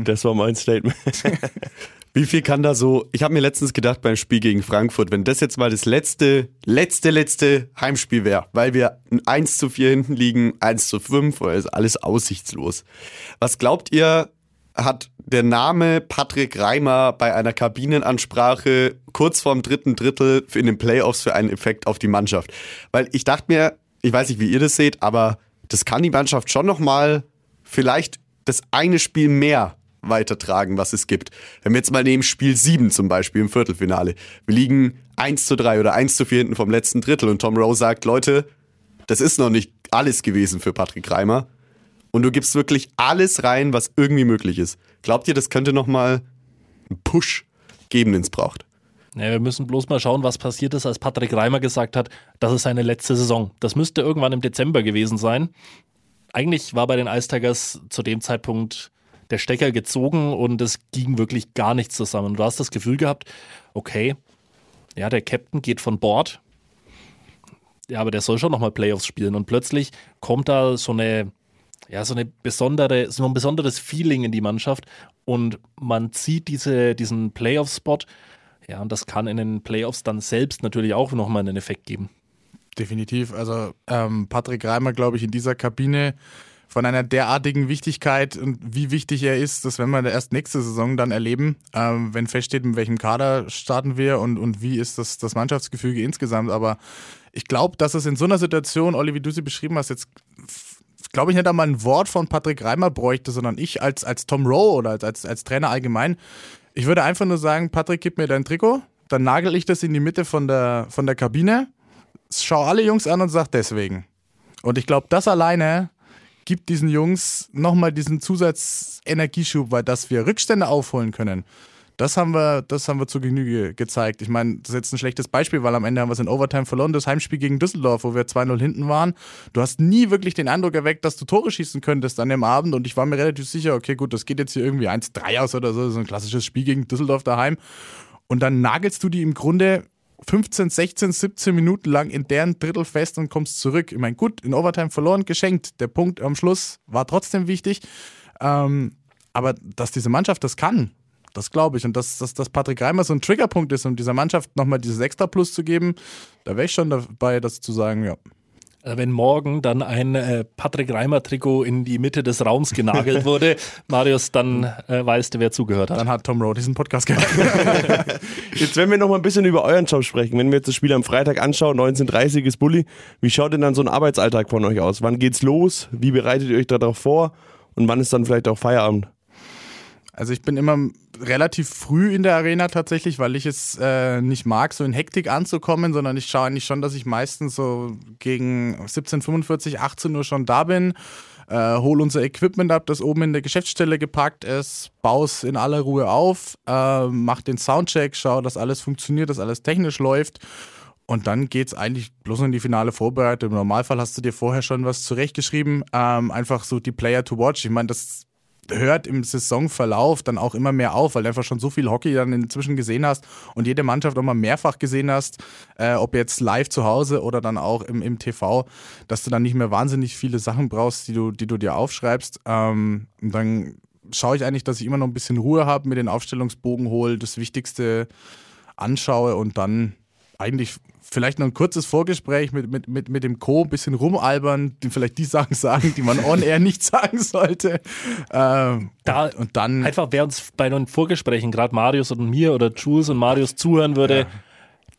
Das war mein Statement. Wie viel kann da so, ich habe mir letztens gedacht beim Spiel gegen Frankfurt, wenn das jetzt mal das letzte, letzte, letzte Heimspiel wäre, weil wir 1 zu 4 hinten liegen, 1 zu 5, oder ist alles aussichtslos. Was glaubt ihr, hat der Name Patrick Reimer bei einer Kabinenansprache kurz vorm dritten Drittel in den Playoffs für einen Effekt auf die Mannschaft? Weil ich dachte mir, ich weiß nicht, wie ihr das seht, aber das kann die Mannschaft schon nochmal vielleicht das eine Spiel mehr weitertragen, was es gibt. Wenn wir jetzt mal nehmen Spiel 7 zum Beispiel im Viertelfinale. Wir liegen 1 zu 3 oder 1 zu 4 hinten vom letzten Drittel und Tom Rowe sagt, Leute, das ist noch nicht alles gewesen für Patrick Reimer und du gibst wirklich alles rein, was irgendwie möglich ist. Glaubt ihr, das könnte nochmal einen Push geben, den es braucht? Ja, wir müssen bloß mal schauen, was passiert ist, als Patrick Reimer gesagt hat, das ist seine letzte Saison. Das müsste irgendwann im Dezember gewesen sein. Eigentlich war bei den Ice Tigers zu dem Zeitpunkt der Stecker gezogen und es ging wirklich gar nichts zusammen. Du hast das Gefühl gehabt, okay, ja, der Captain geht von Bord. Ja, aber der soll schon nochmal Playoffs spielen. Und plötzlich kommt da so eine ja, so eine besondere, so ein besonderes Feeling in die Mannschaft und man zieht diese, diesen Playoff-Spot. Ja, und das kann in den Playoffs dann selbst natürlich auch nochmal einen Effekt geben. Definitiv. Also ähm, Patrick Reimer, glaube ich, in dieser Kabine von einer derartigen Wichtigkeit und wie wichtig er ist, das werden wir erst nächste Saison dann erleben, ähm, wenn feststeht, mit welchem Kader starten wir und, und wie ist das, das Mannschaftsgefüge insgesamt. Aber ich glaube, dass es in so einer Situation, Olli, wie du sie beschrieben hast, jetzt glaube ich, nicht einmal ein Wort von Patrick Reimer bräuchte, sondern ich als, als Tom Rowe oder als, als Trainer allgemein. Ich würde einfach nur sagen, Patrick, gib mir dein Trikot, dann nagel ich das in die Mitte von der, von der Kabine, schau alle Jungs an und sag deswegen. Und ich glaube, das alleine gibt diesen Jungs nochmal diesen Zusatzenergieschub, weil dass wir Rückstände aufholen können. Das haben wir, das haben wir zur Genüge gezeigt. Ich meine, das ist jetzt ein schlechtes Beispiel, weil am Ende haben wir es in Overtime verloren. Das Heimspiel gegen Düsseldorf, wo wir 2-0 hinten waren. Du hast nie wirklich den Eindruck erweckt, dass du Tore schießen könntest an dem Abend. Und ich war mir relativ sicher, okay, gut, das geht jetzt hier irgendwie 1-3 aus oder so. So ein klassisches Spiel gegen Düsseldorf daheim. Und dann nagelst du die im Grunde 15, 16, 17 Minuten lang in deren Drittel fest und kommst zurück. Ich meine, gut, in Overtime verloren, geschenkt. Der Punkt am Schluss war trotzdem wichtig. Ähm, aber dass diese Mannschaft das kann, das glaube ich. Und dass, dass, dass Patrick Reimer so ein Triggerpunkt ist, um dieser Mannschaft nochmal dieses Extra Plus zu geben, da wäre ich schon dabei, das zu sagen, ja. Äh, wenn morgen dann ein äh, Patrick Reimer-Trikot in die Mitte des Raums genagelt wurde, Marius, dann äh, weißt du, wer zugehört hat. Dann hat Tom Rowe diesen Podcast gehört. Jetzt, wenn wir noch mal ein bisschen über euren Job sprechen, wenn wir jetzt das Spiel am Freitag anschauen, 19.30 ist Bulli, wie schaut denn dann so ein Arbeitsalltag von euch aus? Wann geht's los? Wie bereitet ihr euch darauf vor? Und wann ist dann vielleicht auch Feierabend? Also ich bin immer relativ früh in der Arena tatsächlich, weil ich es äh, nicht mag, so in Hektik anzukommen, sondern ich schaue eigentlich schon, dass ich meistens so gegen 17.45, 18 Uhr schon da bin. Äh, hol unser Equipment ab, das oben in der Geschäftsstelle gepackt ist, baue es in aller Ruhe auf, äh, mach den Soundcheck, schaue, dass alles funktioniert, dass alles technisch läuft. Und dann geht es eigentlich bloß in die finale Vorbereitung. Im Normalfall hast du dir vorher schon was zurechtgeschrieben. Ähm, einfach so die Player to watch. Ich meine, das hört im Saisonverlauf dann auch immer mehr auf, weil du einfach schon so viel Hockey dann inzwischen gesehen hast und jede Mannschaft auch mal mehrfach gesehen hast, äh, ob jetzt live zu Hause oder dann auch im, im TV, dass du dann nicht mehr wahnsinnig viele Sachen brauchst, die du, die du dir aufschreibst. Ähm, und dann schaue ich eigentlich, dass ich immer noch ein bisschen Ruhe habe, mir den Aufstellungsbogen hole, das Wichtigste anschaue und dann eigentlich vielleicht noch ein kurzes Vorgespräch mit, mit, mit, mit dem Co. ein bisschen rumalbern, die vielleicht die Sachen sagen, die man on-air nicht sagen sollte. Ähm, Da und dann einfach, wer uns bei den Vorgesprächen, gerade Marius und mir oder Jules und Marius zuhören würde,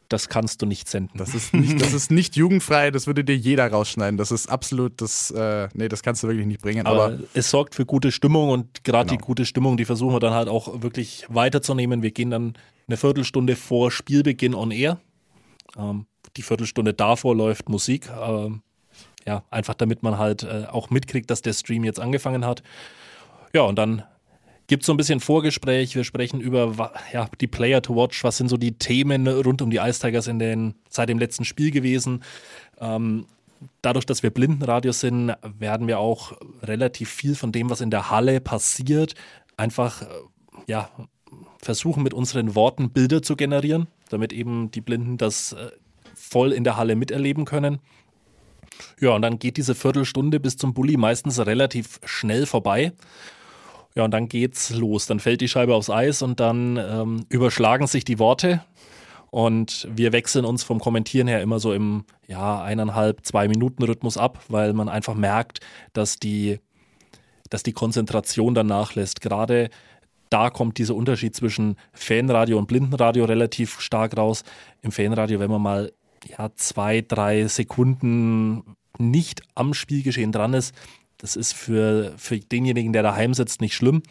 das kannst du nicht senden. Das ist nicht, das ist nicht jugendfrei, das würde dir jeder rausschneiden. Das ist absolut, das, äh, nee, das kannst du wirklich nicht bringen. Aber, Aber, es sorgt für gute Stimmung und gerade Genau. die gute Stimmung, die versuchen wir dann halt auch wirklich weiterzunehmen. Wir gehen dann eine Viertelstunde vor Spielbeginn on air. Ähm, die Viertelstunde davor läuft Musik. Ähm, ja, einfach damit man halt äh, auch mitkriegt, dass der Stream jetzt angefangen hat. Ja, und dann gibt es so ein bisschen Vorgespräch. Wir sprechen über ja, die Player to Watch. Was sind so die Themen rund um die Ice Tigers in den, seit dem letzten Spiel gewesen? Ähm, dadurch, dass wir Blindenradio sind, werden wir auch relativ viel von dem, was in der Halle passiert, einfach äh, ja, versuchen mit unseren Worten Bilder zu generieren, damit eben die Blinden das äh, voll in der Halle miterleben können. Ja, und dann geht diese Viertelstunde bis zum Bulli meistens relativ schnell vorbei. Ja, und dann geht's los. Dann fällt die Scheibe aufs Eis und dann ähm, überschlagen sich die Worte. Und wir wechseln uns vom Kommentieren her immer so im ja, eineinhalb, zwei Minuten Rhythmus ab, weil man einfach merkt, dass die, dass die Konzentration dann nachlässt. Gerade da kommt dieser Unterschied zwischen Fanradio und Blindenradio relativ stark raus. Im Fanradio, wenn man mal ja, zwei, drei Sekunden nicht am Spielgeschehen dran ist, das ist für, für denjenigen, der daheim sitzt, nicht schlimm.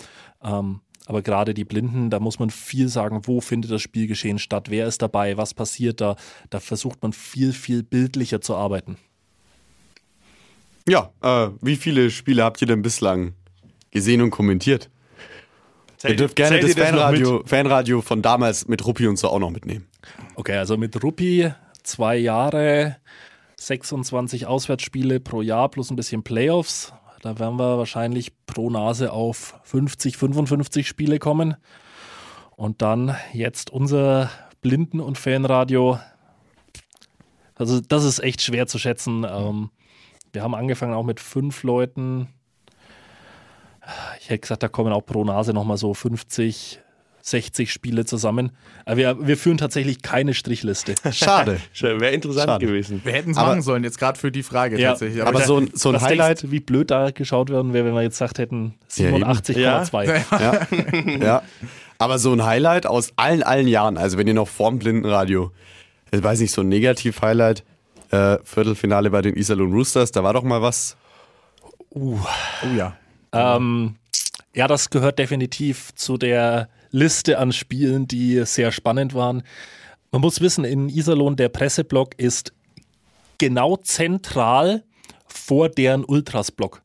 Ähm, aber gerade die Blinden, da muss man viel sagen, wo findet das Spielgeschehen statt, wer ist dabei, was passiert da. Da versucht man viel, viel bildlicher zu arbeiten. Ja, äh, wie viele Spiele habt ihr denn bislang gesehen und kommentiert? Ihr dürft gerne das, ihr das Fanradio, Fanradio von damals mit Ruppi und so auch noch mitnehmen. Okay, also mit Ruppi zwei Jahre, 26 Auswärtsspiele pro Jahr plus ein bisschen Playoffs. Da werden wir wahrscheinlich pro Nase auf 50, 55 Spiele kommen. Und dann jetzt unser Blinden- und Fanradio. Also das ist echt schwer zu schätzen. Ähm, wir haben angefangen auch mit fünf Leuten. Ich hätte gesagt, da kommen auch pro Nase nochmal so 50, 60 Spiele zusammen. Aber wir, wir führen tatsächlich keine Strichliste. Schade. Wäre interessant Schade. gewesen. wir hätten es Aber- machen sollen, jetzt gerade für die Frage Ja, tatsächlich. aber ich- so ein, so ein Highlight. denkst wie blöd da geschaut werden wäre, wenn wir jetzt gesagt hätten Ja, eben. 87,2. Ja, ja. Aber so ein Highlight aus allen, allen Jahren, also wenn ihr noch vorm Blindenradio, ich weiß nicht, so ein Negativ-Highlight, äh, Viertelfinale bei den Iserlohn Roosters, da war doch mal was. oh ja. Ähm, ja, das gehört definitiv zu der Liste an Spielen, die sehr spannend waren. Man muss wissen, in Iserlohn, der Presseblock ist genau zentral vor deren Ultras-Block.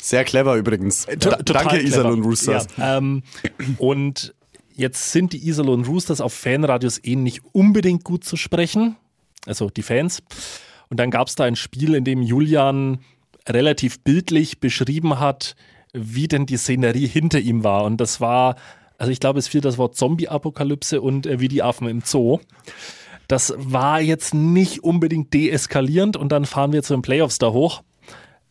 Sehr clever übrigens. Da, total danke clever. Iserlohn Roosters. Ja, ähm, und jetzt sind die Iserlohn Roosters auf Fanradios eh nicht unbedingt gut zu sprechen. Also die Fans. Und dann gab es da ein Spiel, in dem Julian relativ bildlich beschrieben hat, wie denn die Szenerie hinter ihm war. Und das war, also ich glaube, es fiel das Wort Zombie-Apokalypse und äh, wie die Affen im Zoo. Das war jetzt nicht unbedingt deeskalierend und dann fahren wir zu den Playoffs da hoch.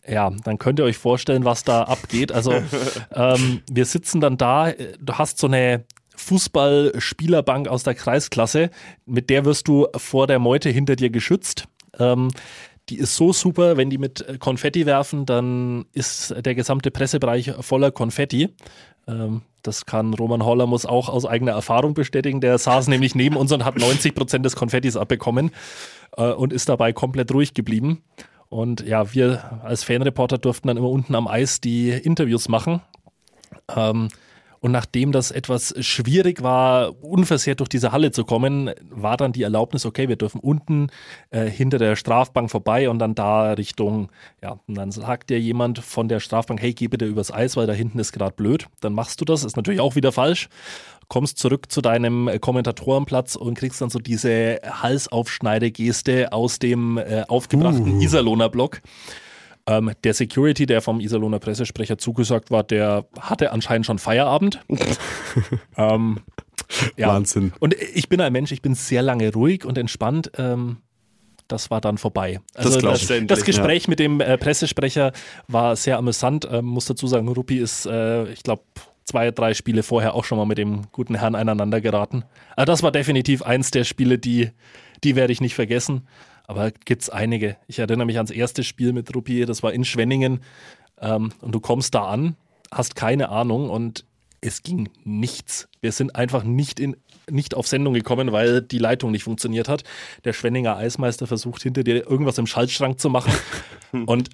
Ja, dann könnt ihr euch vorstellen, was da abgeht. Also ähm, wir sitzen dann da, du hast so eine Fußballspielerbank aus der Kreisklasse, mit der wirst du vor der Meute hinter dir geschützt. Ähm, die ist so super, wenn die mit äh, Konfetti werfen, dann ist der gesamte Pressebereich voller Konfetti. Ähm, das kann Roman Hollermus auch aus eigener Erfahrung bestätigen. Der saß nämlich neben uns und hat 90 Prozent des Konfettis abbekommen äh, und ist dabei komplett ruhig geblieben. Und ja, wir als Fanreporter durften dann immer unten am Eis die Interviews machen. Ähm, und nachdem das etwas schwierig war, unversehrt durch diese Halle zu kommen, war dann die Erlaubnis, okay, wir dürfen unten äh, hinter der Strafbank vorbei und dann da Richtung, ja, und dann sagt dir jemand von der Strafbank, hey, geh bitte übers Eis, weil da hinten ist gerade blöd. Dann machst du das, ist natürlich auch wieder falsch. Kommst zurück zu deinem äh, Kommentatorenplatz und kriegst dann so diese Halsaufschneidegeste aus dem äh, aufgebrachten Iserlohner Block. Ähm, der Security, der vom Iserlohner Pressesprecher zugesagt war, der hatte anscheinend schon Feierabend. ähm, ja. Wahnsinn. Und ich bin ein Mensch, ich bin sehr lange ruhig und entspannt. Ähm, das war dann vorbei. Also das, ich. das Gespräch mit dem äh, Pressesprecher war sehr amüsant. Ähm, muss dazu sagen, Ruppi ist, äh, ich glaube, zwei, drei Spiele vorher auch schon mal mit dem guten Herrn einander geraten. Also das war definitiv eins der Spiele, die, die werde ich nicht vergessen. Aber gibt's einige. Ich erinnere mich ans erste Spiel mit Ruppier, das war in Schwenningen. Ähm, und du kommst da an, hast keine Ahnung und es ging nichts. Wir sind einfach nicht, in, nicht auf Sendung gekommen, weil die Leitung nicht funktioniert hat. Der Schwenninger Eismeister versucht hinter dir irgendwas im Schaltschrank zu machen. und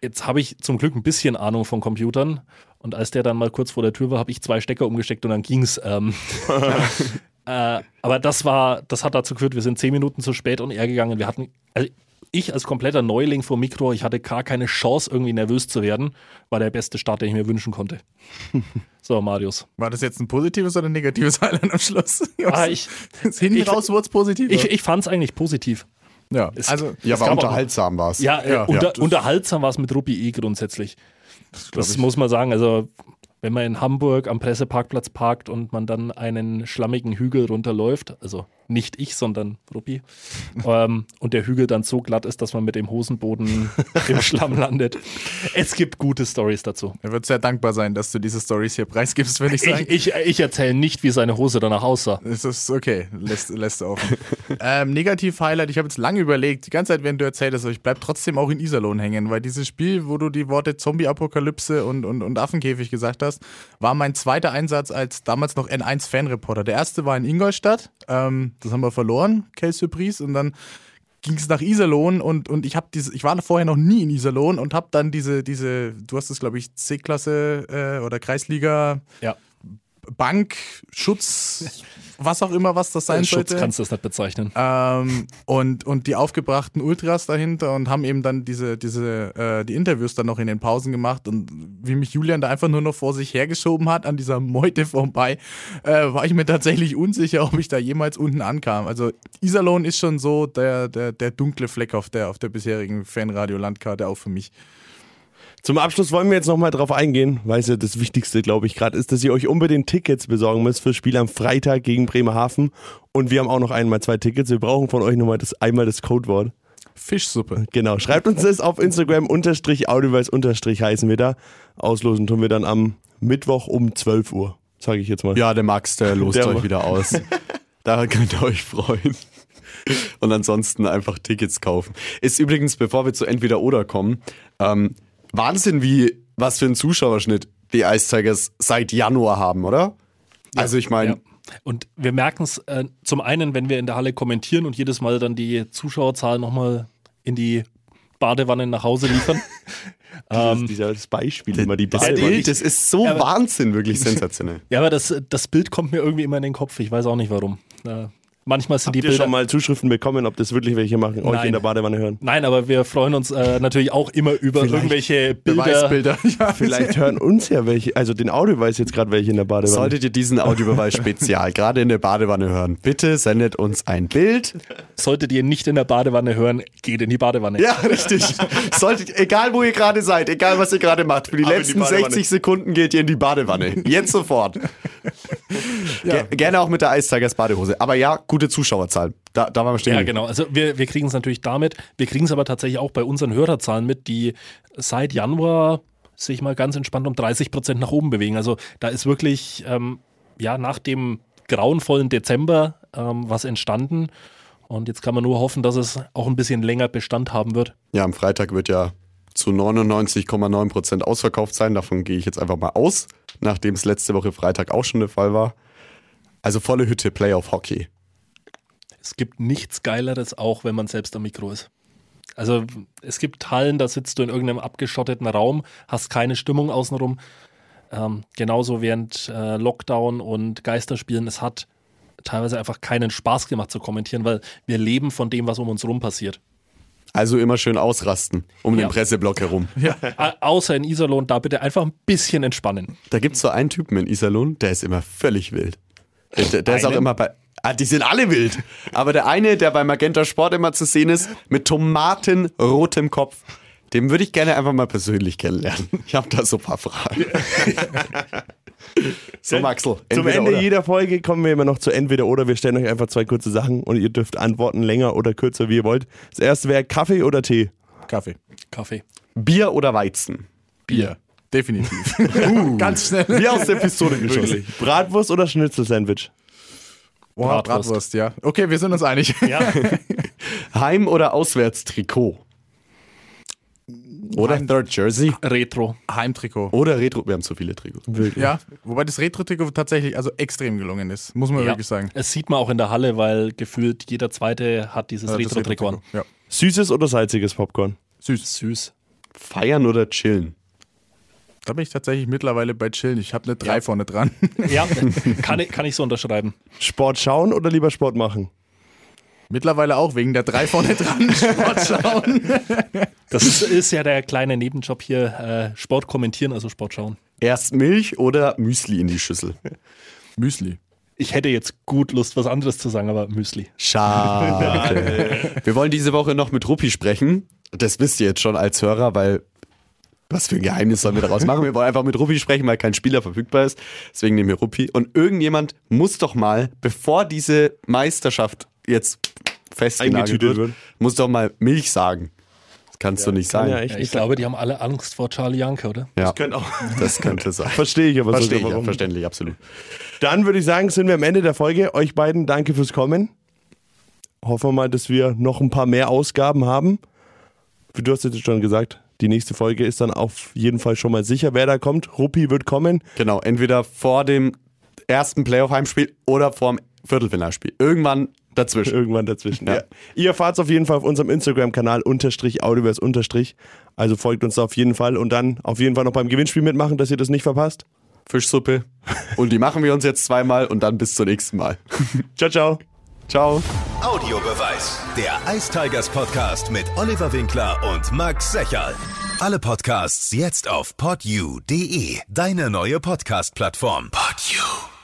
jetzt habe ich zum Glück ein bisschen Ahnung von Computern. Und als der dann mal kurz vor der Tür war, habe ich zwei Stecker umgesteckt und dann ging's. Ähm, äh, aber das war, das hat dazu geführt, wir sind zehn Minuten zu spät und er gegangen. Wir hatten, also ich als kompletter Neuling vor Mikro, ich hatte gar keine Chance, irgendwie nervös zu werden, war der beste Start, den ich mir wünschen konnte. So, Marius. War das jetzt ein positives oder ein negatives Highlight am Schluss? Ah, ich, Hinten ich- raus wurde es positiv. ich, ich fand es eigentlich positiv. ja, es- also Ja, Es aber unterhaltsam war es. Ja, äh, Ja, unter, ja, das- unterhaltsam war es mit Ruppi eh grundsätzlich. Das, muss man sagen. Also, wenn man in Hamburg am Presseparkplatz parkt und man dann einen schlammigen Hügel runterläuft, also nicht ich, sondern Ruppi, ähm, und der Hügel dann so glatt ist, dass man mit dem Hosenboden im Schlamm landet. Es gibt gute Stories dazu. er wird sehr dankbar sein, dass du diese Stories hier preisgibst, würde ich sagen. Ich, ich, ich erzähle nicht, wie seine Hose danach aussah. Es ist okay, lässt, lässt offen. ähm, Negativ-Highlight, ich habe jetzt lange überlegt, die ganze Zeit, wenn du erzählst, aber ich bleib trotzdem auch in Iserlohn hängen, weil dieses Spiel, wo du die Worte Zombie-Apokalypse und, und, und Affenkäfig gesagt hast, war mein zweiter Einsatz als damals noch N1-Fanreporter. Der erste war in Ingolstadt, ähm, das haben wir verloren, Quelle Surprise, und dann ging es nach Iserlohn und, und ich habe diese, ich war vorher noch nie in Iserlohn und habe dann diese, diese, du hast es glaube ich C-Klasse äh, oder Kreisliga Ja, Bank, Schutz, was auch immer, was das sein Schutz sollte. kannst du das nicht bezeichnen. Ähm, und, und die aufgebrachten Ultras dahinter und haben eben dann diese, diese, äh, die Interviews dann noch in den Pausen gemacht und wie mich Julian da einfach nur noch vor sich hergeschoben hat an dieser Meute vorbei, äh, war ich mir tatsächlich unsicher, ob ich da jemals unten ankam. Also Iserlohn ist schon so der, der, der dunkle Fleck auf der, auf der bisherigen Fanradio-Landkarte auch für mich. Zum Abschluss wollen wir jetzt nochmal drauf eingehen, weil es ja das Wichtigste, glaube ich, gerade ist, dass ihr euch unbedingt Tickets besorgen müsst fürs Spiel am Freitag gegen Bremerhaven. Und wir haben auch noch einmal zwei Tickets. Wir brauchen von euch nochmal das, einmal das Codewort. Fischsuppe. Genau, schreibt uns das auf Instagram, unterstrich Audioweiß, unterstrich heißen wir da. Auslosen tun wir dann am Mittwoch um 12 Uhr, sage ich jetzt mal. Ja, der Max, der lost Der euch macht- wieder aus. da könnt ihr euch freuen. Und ansonsten einfach Tickets kaufen. Ist übrigens, bevor wir zu entweder oder kommen, ähm, Wahnsinn, wie was für einen Zuschauerschnitt die Ice Tigers seit Januar haben, oder? also ich meine, Ja. Und wir merken es äh, zum einen, wenn wir in der Halle kommentieren und jedes Mal dann die Zuschauerzahl nochmal in die Badewanne nach Hause liefern. Das ist dieses Beispiel immer, die das Badewanne. Bild, das ist so Ja, Wahnsinn, wirklich sensationell. ja, aber das, das Bild kommt mir irgendwie immer in den Kopf. Ich weiß auch nicht warum. Äh, manchmal sind die Habt ihr Bilder. schon mal Zuschriften bekommen, ob das wirklich welche machen, euch Nein. in der Badewanne hören? Nein, aber wir freuen uns äh, natürlich auch immer über irgendwelche Bilder. Beweisbilder. Ja. Vielleicht hören uns ja welche, also den Audio weiß jetzt gerade welche in der Badewanne. Solltet ihr diesen Audiobeweis spezial gerade in der Badewanne hören, bitte sendet uns ein Bild. Solltet ihr nicht in der Badewanne hören, geht in die Badewanne. Ja, richtig. Solltet, egal wo ihr gerade seid, egal was ihr gerade macht, für die Ab in die letzten Badewanne. 60 Sekunden geht ihr in die Badewanne. Jetzt sofort. Ge gerne auch mit der Ice Tigers Badehose. Aber ja, gute Zuschauerzahl. Da, da waren wir stehen. Ja, genau. Also wir, wir kriegen es natürlich damit. Wir kriegen es aber tatsächlich auch bei unseren Hörerzahlen mit, die seit Januar sich mal ganz entspannt um 30 Prozent nach oben bewegen. Also da ist wirklich, ähm, ja, nach dem grauenvollen Dezember ähm, was entstanden. Und jetzt kann man nur hoffen, dass es auch ein bisschen länger Bestand haben wird. Ja, am Freitag wird ja zu 99,9% ausverkauft sein. Davon gehe ich jetzt einfach mal aus, nachdem es letzte Woche Freitag auch schon der Fall war. Also volle Hütte, Playoff Hockey. Es gibt nichts Geileres, auch wenn man selbst am Mikro ist. Also es gibt Hallen, da sitzt du in irgendeinem abgeschotteten Raum, hast keine Stimmung außenrum. Ähm, genauso während äh, Lockdown und Geisterspielen, es hat teilweise einfach keinen Spaß gemacht zu kommentieren, weil wir leben von dem, was um uns rum passiert. Also immer schön ausrasten um Ja. den Presseblock herum. Äh, außer in Iserlohn, da bitte einfach ein bisschen entspannen. Da gibt es so einen Typen in Iserlohn, der ist immer völlig wild. Der, der, ist auch immer bei. Ah, die sind alle wild. Aber der eine, der bei Magenta Sport immer zu sehen ist, mit tomatenrotem Kopf, den würde ich gerne einfach mal persönlich kennenlernen. Ich habe da so ein paar Fragen. so, Maxel. Zum Ende oder. jeder Folge kommen wir immer noch zu entweder oder. Wir stellen euch einfach zwei kurze Sachen und ihr dürft antworten länger oder kürzer, wie ihr wollt. Das erste wäre Kaffee oder Tee. Kaffee. Kaffee. Bier oder Weizen? Bier. Definitiv. Ganz schnell. Wie aus der Pistole geschossen. Wirklich. Bratwurst oder Schnitzel-Sandwich? Oh, Bratwurst. Bratwurst, ja. Okay, wir sind uns einig. Ja, Heim- oder Auswärtstrikot? Oder Third Jersey? Retro. Heimtrikot. Oder Retro? Wir haben so viele Trikots. Ja, wobei das Retro-Trikot tatsächlich also extrem gelungen ist, muss man Ja. wirklich sagen. Es sieht man auch in der Halle, weil gefühlt jeder zweite hat dieses das Retro-Trikot an. Ja. Süßes oder salziges Popcorn? Süß. Süß. Feiern oder chillen? Da bin ich tatsächlich mittlerweile bei Chillen. Ich habe eine 3 vorne dran. Ja, kann ich, kann ich so unterschreiben. Sport schauen oder lieber Sport machen? Mittlerweile auch wegen der 3 vorne dran. Sport schauen. Das ist, ist ja der kleine Nebenjob hier. Äh, Sport kommentieren, also Sport schauen. Erst Milch oder Müsli in die Schüssel? Müsli. Ich hätte jetzt gut Lust, was anderes zu sagen, aber Müsli. Schade. Wir wollen diese Woche noch mit Ruppi sprechen. Das wisst ihr jetzt schon als Hörer, weil was für ein Geheimnis sollen wir daraus machen? Wir wollen einfach mit Ruppi sprechen, weil kein Spieler verfügbar ist. Deswegen nehmen wir Ruppi. Und irgendjemand muss doch mal, bevor diese Meisterschaft jetzt festgenagelt Eingetütet wird, wird. muss doch mal Milch sagen. Das kannst du nicht kann sagen. ja echt Ich nicht glaube, die haben alle Angst vor Charlie Janke, oder? Ja, Könnte auch. das könnte sein. Verstehe ich aber Verstehe ich, sogar, ja, warum. verständlich, absolut. Dann würde ich sagen, sind wir am Ende der Folge. Euch beiden danke fürs Kommen. Hoffen wir mal, dass wir noch ein paar mehr Ausgaben haben. Wie du hast jetzt schon gesagt, die nächste Folge ist dann auf jeden Fall schon mal sicher, wer da kommt. Ruppi wird kommen. Genau, entweder vor dem ersten Playoff-Heimspiel oder vor dem Viertelfinalspiel. Irgendwann dazwischen. Irgendwann dazwischen. Ja. Ja. Ihr erfahrt auf jeden Fall auf unserem Instagram-Kanal unterstrich Audiverse unterstrich. Also folgt uns da auf jeden Fall und dann auf jeden Fall noch beim Gewinnspiel mitmachen, dass ihr das nicht verpasst. Fischsuppe. Und die machen wir uns jetzt zweimal und dann bis zum nächsten Mal. Ciao, ciao. Ciao. Audiobeweis. Der Ice Tigers Podcast mit Oliver Winkler und Max Secherl. Alle Podcasts jetzt auf podyou.de, deine neue Podcast-Plattform. Podyou.